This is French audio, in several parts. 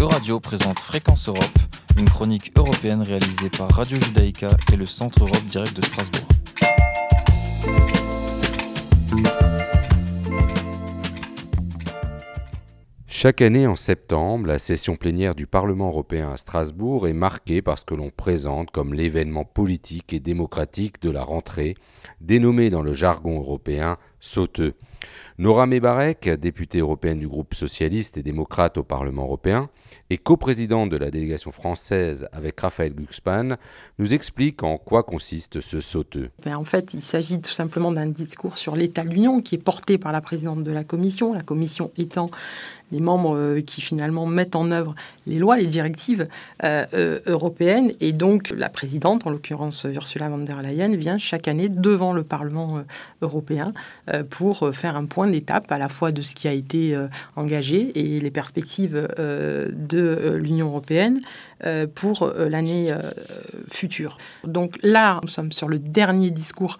Euradio présente Fréquence Europe, une chronique européenne réalisée par Radio Judaïka et le Centre Europe Direct de Strasbourg. Chaque année en septembre, la session plénière du Parlement européen à Strasbourg est marquée par ce que l'on présente comme l'événement politique et démocratique de la rentrée, dénommé dans le jargon européen sauteux. Nora Mebarek, députée européenne du groupe socialiste et démocrate au Parlement européen et coprésidente de la délégation française avec Raphaël Glucksmann, nous explique en quoi consiste ce sauteux. Ben, en fait, il s'agit tout simplement d'un discours sur l'état de l'Union qui est porté par la présidente de la Commission, la Commission étant les membres euh, qui finalement mettent en œuvre les lois, les directives euh, euh, européennes. Et donc la présidente, en l'occurrence Ursula von der Leyen, vient chaque année devant le Parlement européen pour faire un point d'étape à la fois de ce qui a été engagé et les perspectives de l'Union européenne pour l'année future. Donc là, nous sommes sur le dernier discours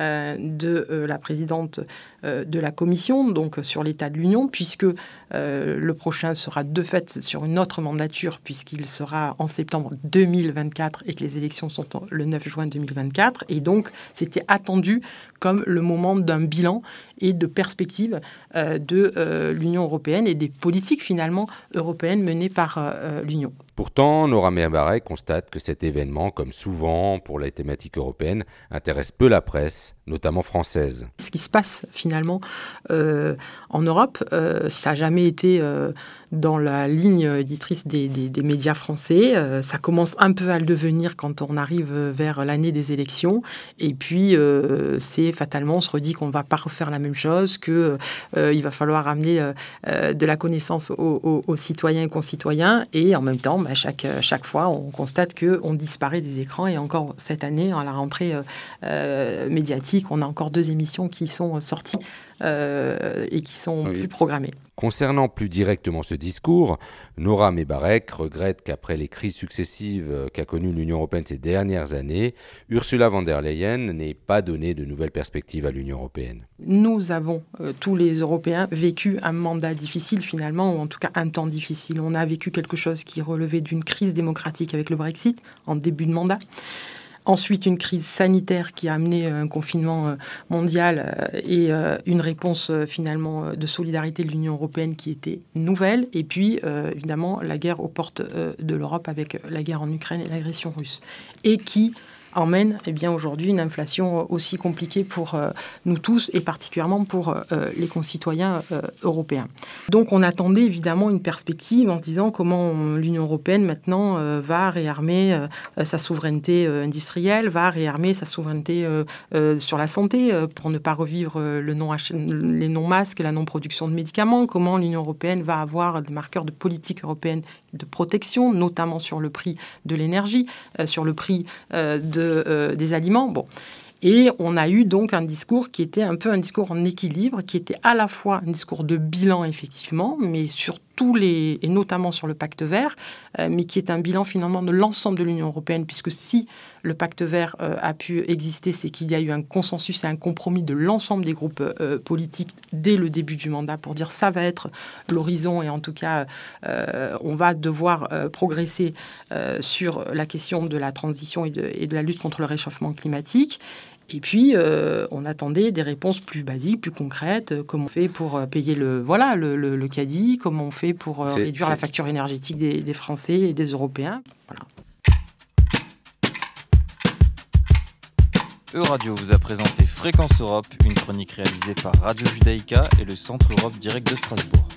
de la présidente euh, de la Commission, donc sur l'état de l'Union, puisque euh, le prochain sera de fait sur une autre mandature, puisqu'il sera en septembre 2024 et que les élections sont le 9 juin 2024. Et donc, c'était attendu comme le moment d'un bilan et de perspective euh, de l'Union européenne et des politiques finalement européennes menées par l'Union. Pourtant, Nora Meabaret constate que cet événement, comme souvent pour les thématiques européennes, intéresse peu la presse, notamment française. Ce qui se passe finalement finalement euh, en Europe. Euh, ça n'a jamais été euh, dans la ligne éditrice des, médias français. ça commence un peu à le devenir quand on arrive vers l'année des élections. Et puis, c'est fatalement, on se redit qu'on ne va pas refaire la même chose, qu'il il va falloir amener de la connaissance aux, citoyens et concitoyens. Et en même temps, bah, chaque, chaque fois, on constate qu'on disparaît des écrans. Et encore cette année, à la rentrée médiatique, on a encore deux émissions qui sont sorties euh, et qui sont plus programmées. Concernant plus directement ce discours, Nora Mebarek regrette qu'après les crises successives qu'a connues l'Union européenne ces dernières années, Ursula von der Leyen n'ait pas donné de nouvelles perspectives à l'Union européenne. Nous avons, euh, tous les Européens, vécu un mandat difficile finalement, ou en tout cas un temps difficile. On a vécu quelque chose qui relevait d'une crise démocratique avec le Brexit en début de mandat. Ensuite, une crise sanitaire qui a amené euh, un confinement euh, mondial euh, et une réponse finalement de solidarité de l'Union européenne qui était nouvelle. Et puis, évidemment, la guerre aux portes de l'Europe avec la guerre en Ukraine et l'agression russe. Et qui emmène eh bien aujourd'hui une inflation aussi compliquée pour euh, nous tous et particulièrement pour euh, les concitoyens euh, européens. Donc on attendait évidemment une perspective en se disant comment l'Union européenne maintenant va réarmer sa souveraineté industrielle, va réarmer sa souveraineté sur la santé pour ne pas revivre le non les non-masques, la non-production de médicaments, comment l'Union européenne va avoir des marqueurs de politique européenne de protection, notamment sur le prix de l'énergie, sur le prix de euh, des aliments. Bon. Et on a eu donc un discours qui était un peu un discours en équilibre, qui était à la fois un discours de bilan, effectivement, mais sur tous les, et notamment sur le pacte vert, euh, mais qui est un bilan finalement de l'ensemble de l'Union européenne, puisque si le pacte vert euh, a pu exister, c'est qu'il y a eu un consensus et un compromis de l'ensemble des groupes politiques dès le début du mandat pour dire ça va être l'horizon et en tout cas on va devoir progresser sur la question de la transition et de la lutte contre le réchauffement climatique. Et puis, euh, on attendait des réponses plus basiques, plus concrètes. Euh, comment on fait pour euh, payer le, voilà, le, le, caddie Comment on fait pour réduire la facture énergétique des, des, Français et des Européens voilà. Euradio vous a présenté Fréquence Europe, une chronique réalisée par Radio Judaïka et le Centre Europe Direct de Strasbourg.